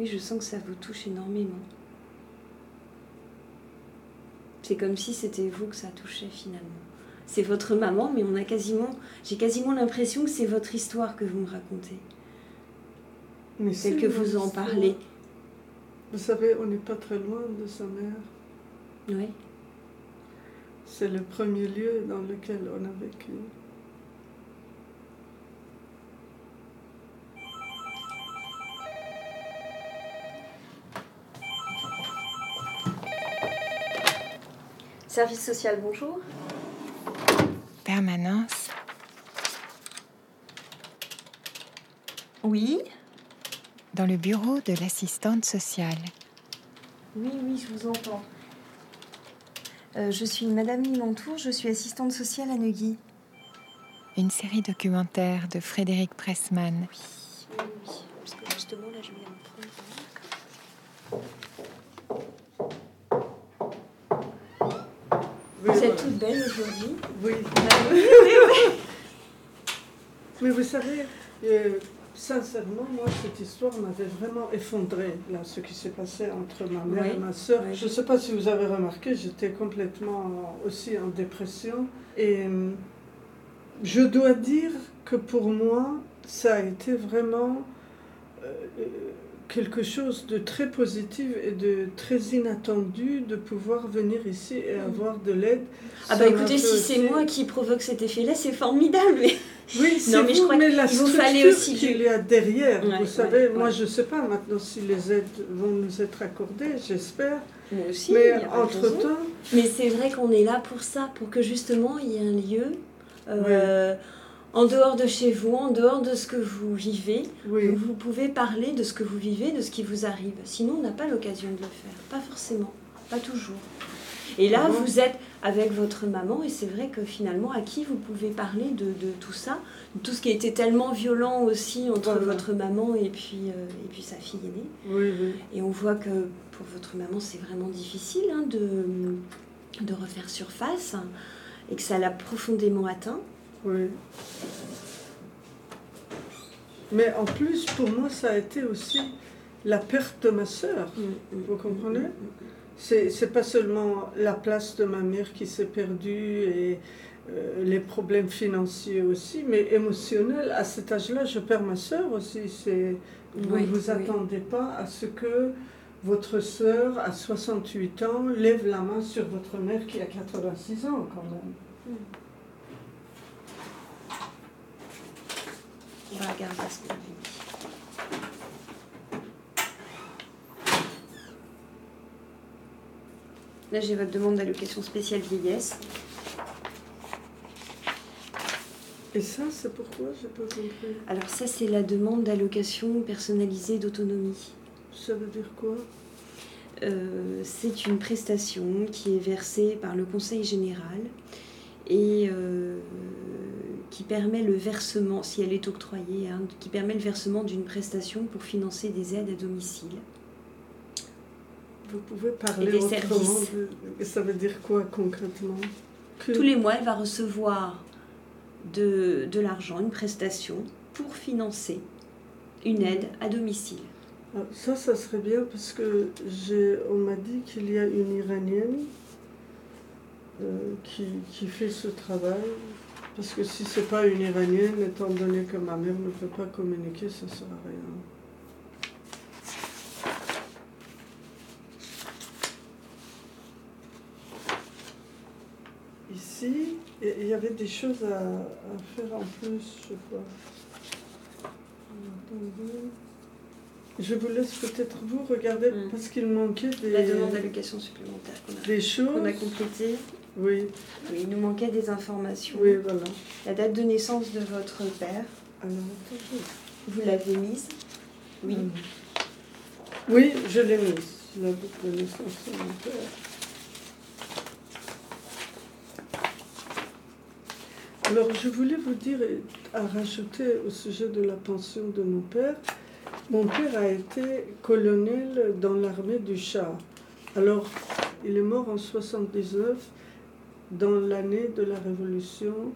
Oui, je sens que ça vous touche énormément. C'est comme si c'était vous que ça touchait finalement. C'est votre maman, mais on a quasiment, j'ai quasiment l'impression que c'est votre histoire que vous me racontez. Mais Celle que vous en histoire. parlez. Vous savez, on n'est pas très loin de sa mère. Oui. C'est le premier lieu dans lequel on a vécu. Service social, bonjour. Permanence. Oui. Dans le bureau de l'assistante sociale. Oui, oui, je vous entends. Euh, je suis Madame Limantour, je suis assistante sociale à Neuilly. Une série documentaire de Frédéric Pressman. Oui, oui, oui. Parce que justement, là, je vais en prendre. Vous êtes toute belle aujourd'hui. Oui. Mais vous savez, euh, sincèrement, moi, cette histoire m'avait vraiment effondré, là, ce qui s'est passé entre ma mère Oui, et ma soeur. oui. Je ne sais pas si vous avez remarqué, j'étais complètement aussi en dépression. Et euh, je dois dire que pour moi, ça a été vraiment euh, quelque chose de très positif et de très inattendu de pouvoir venir ici et avoir de l'aide. Ah bah écoutez, si c'est moi qui provoque cet effet-là, c'est formidable. mais- Oui, c'est mais je crois mais la structure aussi qu'il du- y a derrière. Ouais, vous savez, ouais, moi ouais. je ne sais pas maintenant si les aides vont nous être accordées, j'espère. Moi aussi. mais entre-temps, Mais c'est vrai qu'on est là pour ça, pour que justement il y ait un lieu euh, en dehors de chez vous, en dehors de ce que vous vivez, oui, vous pouvez parler de ce que vous vivez, de ce qui vous arrive. Sinon, on n'a pas l'occasion de le faire. Pas forcément, pas toujours. Et là, vous êtes avec votre maman, et c'est vrai que finalement, à qui vous pouvez parler de, de tout ça, de tout ce qui a été tellement violent aussi entre Voilà. votre maman et puis, euh, et puis sa fille aînée. oui, oui. Et on voit que pour votre maman, c'est vraiment difficile hein, de, de refaire surface et que ça l'a profondément atteint. Oui. Mais en plus, pour moi, ça a été aussi la perte de ma sœur. Vous comprenez C'est c'est pas seulement la place de ma mère qui s'est perdue et euh, les problèmes financiers aussi, mais émotionnels. À cet âge-là, je perds ma sœur aussi. C'est vous Oui, ne vous oui. attendez pas à ce que votre sœur, à 68 ans, lève la main sur votre mère qui a 86 ans quand même. On va regarder ce qu'on avait mis. Là, j'ai votre demande d'allocation spéciale vieillesse. Et ça, c'est pourquoi J'ai pas compris. Alors ça, c'est la demande d'allocation personnalisée d'autonomie. Ça veut dire quoi? Euh, c'est une prestation qui est versée par le Conseil général et euh, qui permet le versement, si elle est octroyée, hein, qui permet le versement d'une prestation pour financer des aides à domicile. Vous pouvez parler Et des autrement services. de- Ça veut dire quoi concrètement Que- Tous les mois, elle va recevoir de, de l'argent, une prestation pour financer une aide à domicile. Ah, Ça, ça serait bien parce que on m'a dit qu'il y a une Iranienne euh, qui, qui fait ce travail. Parce que si c'est pas une Iranienne, étant donné que ma mère ne peut pas communiquer, ça sert à rien. Ici, il y avait des choses à, à faire en plus, je crois. Je vous laisse peut-être vous regarder Mm. parce qu'il manquait des, La demande d'allocation supplémentaire qu'on a, des choses. qu'on a complétée. Oui, il nous manquait des informations. oui, voilà. La date de naissance de votre père, Alors, attendez. vous l'avez mise? Oui. Mm. Oui, je l'ai mise. La date de naissance de mon père. Alors, je voulais vous dire, à rajouter au sujet de la pension de mon père, mon père a été colonel dans l'armée du char. Alors, il est mort en 79, dans l'année de la Révolution.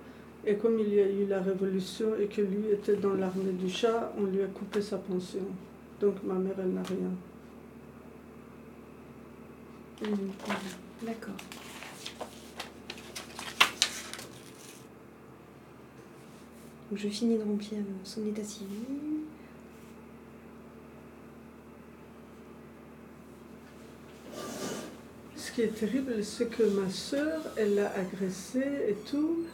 Et comme il y a eu la Révolution et que lui était dans l'armée du chat, on lui a coupé sa pension. Donc ma mère, elle n'a rien. D'accord. Je finis de remplir son état civil. Ce qui est terrible, c'est que ma soeur, elle l'a agressée et tout.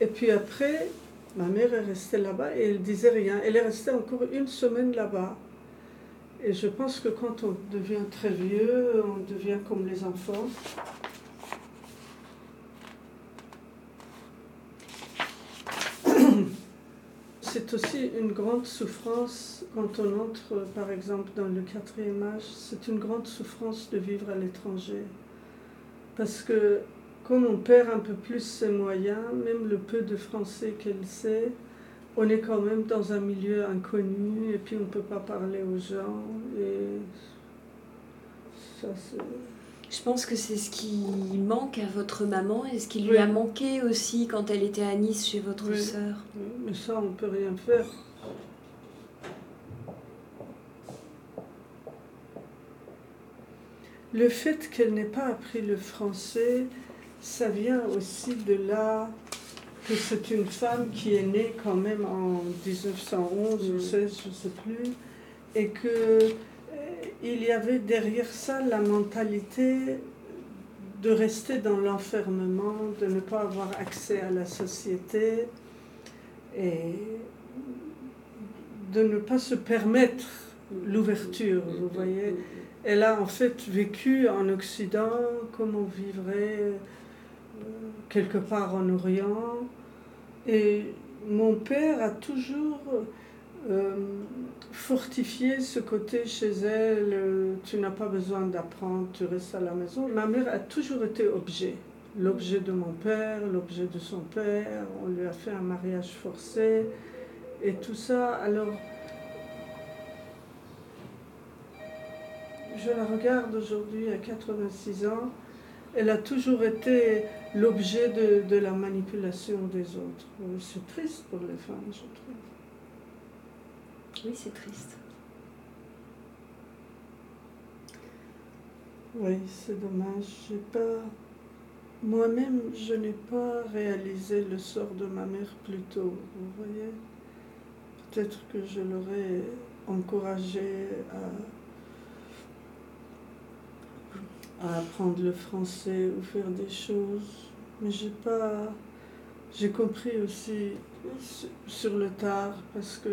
Et puis après, ma mère est restée là-bas et elle disait rien. Elle est restée encore une semaine là-bas. Et je pense que quand on devient très vieux, on devient comme les enfants. C'est aussi une grande souffrance quand on entre, par exemple, dans le quatrième âge. C'est une grande souffrance de vivre à l'étranger. Parce que comme on perd un peu plus ses moyens, même le peu de français qu'elle sait, on est quand même dans un milieu inconnu et puis on ne peut pas parler aux gens. Et ça, c'est... Je pense que c'est ce qui manque à votre maman et ce qui lui a manqué aussi quand elle était à Nice chez votre Oui. sœur. Mais ça, on ne peut rien faire. Le fait qu'elle n'ait pas appris le français, ça vient aussi de là que c'est une femme qui est née quand même en 1911 ou Mm. 16, je ne sais plus, et que euh, il y avait derrière ça la mentalité de rester dans l'enfermement, de ne pas avoir accès à la société et de ne pas se permettre l'ouverture, vous voyez. Elle a en fait vécu en Occident comme on vivrait euh, quelque part en Orient. Et mon père a toujours euh, fortifié ce côté chez elle, euh, tu n'as pas besoin d'apprendre, tu restes à la maison. Ma mère a toujours été objet. L'objet de mon père, l'objet de son père, on lui a fait un mariage forcé et tout ça. Alors, je la regarde aujourd'hui à 86 ans, elle a toujours été l'objet de, de la manipulation des autres. Euh, C'est triste pour les femmes, je trouve. Oui, c'est triste. Oui, c'est dommage. J'ai pas... Moi-même, je n'ai pas réalisé le sort de ma mère plus tôt, vous voyez. Peut-être que je l'aurais encouragée à... à apprendre le français ou faire des choses. Mais j'ai pas... J'ai compris aussi su- sur le tard parce que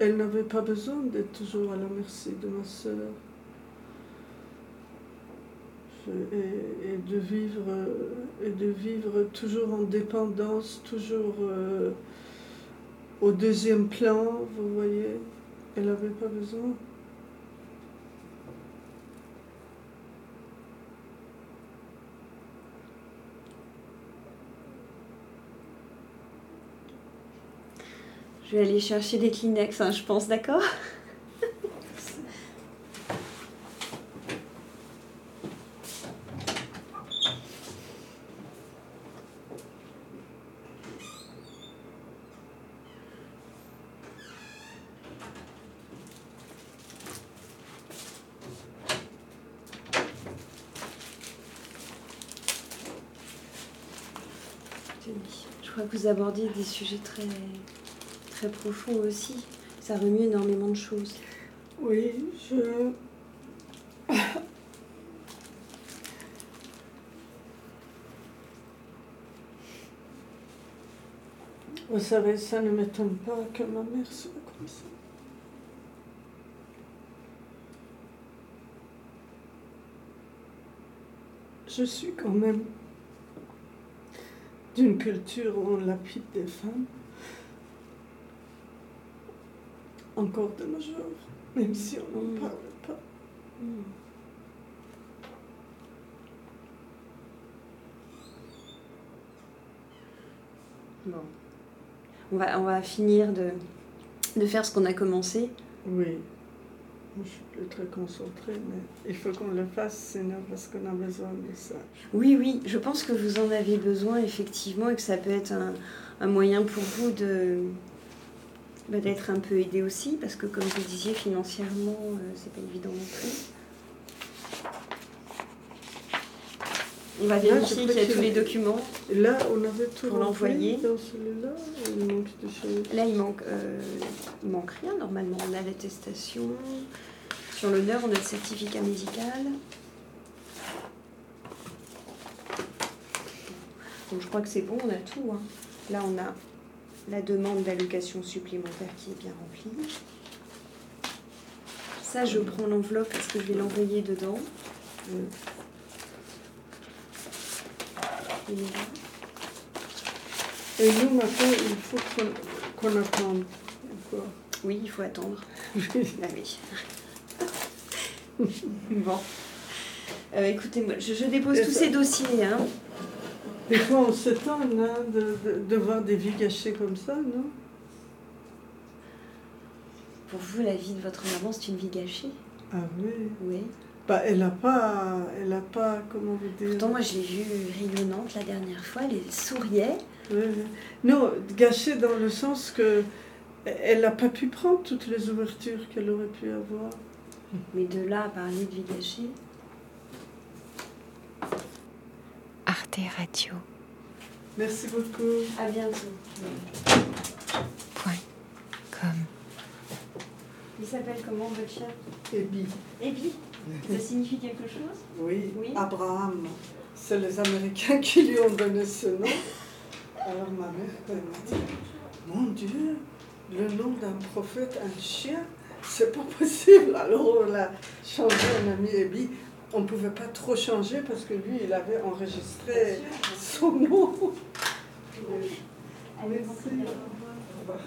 Elle n'avait pas besoin d'être toujours à la merci de ma. Je- Et, de vivre, et de vivre toujours en dépendance, toujours euh, au deuxième plan, vous voyez. Elle n'avait pas besoin. Je vais aller chercher des Kleenex, hein, je pense, d'accord? Je crois que vous abordiez des sujets très, très profonds aussi. Ça remue énormément de choses. Oui, je. Vous savez, ça ne m'étonne pas que ma mère soit comme ça. Je suis quand même d'une culture où on lapide des femmes. Encore de nos jours, même si on n'en Mm. parle pas. Bon. On va, on va finir de, de faire ce qu'on a commencé. Oui. Je suis plus très concentrée, mais il faut qu'on le fasse, sinon, parce qu'on a besoin de ça. Oui, oui, je pense que vous en avez besoin effectivement et que ça peut être un, un moyen pour vous de, bah, d'être un peu aidé aussi, parce que comme vous disiez, financièrement, euh, c'est pas évident non plus. On va vérifier qu'il y a tous les documents. Là, on avait tout l'envoyer. dans celui-là. Il manque des choses. Là, il manque, euh, il manque rien normalement. On a l'attestation. Sur l'honneur, on a le certificat médical. Donc je crois que c'est bon, on a tout. hein. Là, on a la demande d'allocation supplémentaire qui est bien remplie. Ça, je prends l'enveloppe parce que je vais l'envoyer dedans. Euh. Il est là. Et nous, maintenant, il faut qu'on qu'on attende. Oui, il faut attendre. Ah oui. bon. Euh, écoutez, moi, je, je dépose tous ces dossiers. Hein. Des fois, on s'étonne hein, de, de, de voir des vies gâchées comme ça, non? Pour vous, la vie de votre maman, c'est une vie gâchée? Ah oui. Oui. Bah, elle n'a pas, elle a pas, comment vous dire? Pourtant, moi, je l'ai vue rayonnante la dernière fois. Elle souriait. Ouais. Non, gâchée dans le sens que elle n'a pas pu prendre toutes les ouvertures qu'elle aurait pu avoir. Mais de là à parler de vie gâchée? Arte Radio. Merci beaucoup. À bientôt. Point. Com. Il s'appelle comment votre chien Ebi. Ebi? Ça signifie quelque chose? Oui, Oui. Abraham. C'est les Américains qui lui ont donné ce nom. Alors ma mère elle m'a dit, mon Dieu, le nom d'un prophète, un chien, c'est pas possible. Alors on l'a changé, on a mis Ebi. On ne pouvait pas trop changer parce que lui, il avait enregistré son nom. Allez, Merci. bon, Au revoir.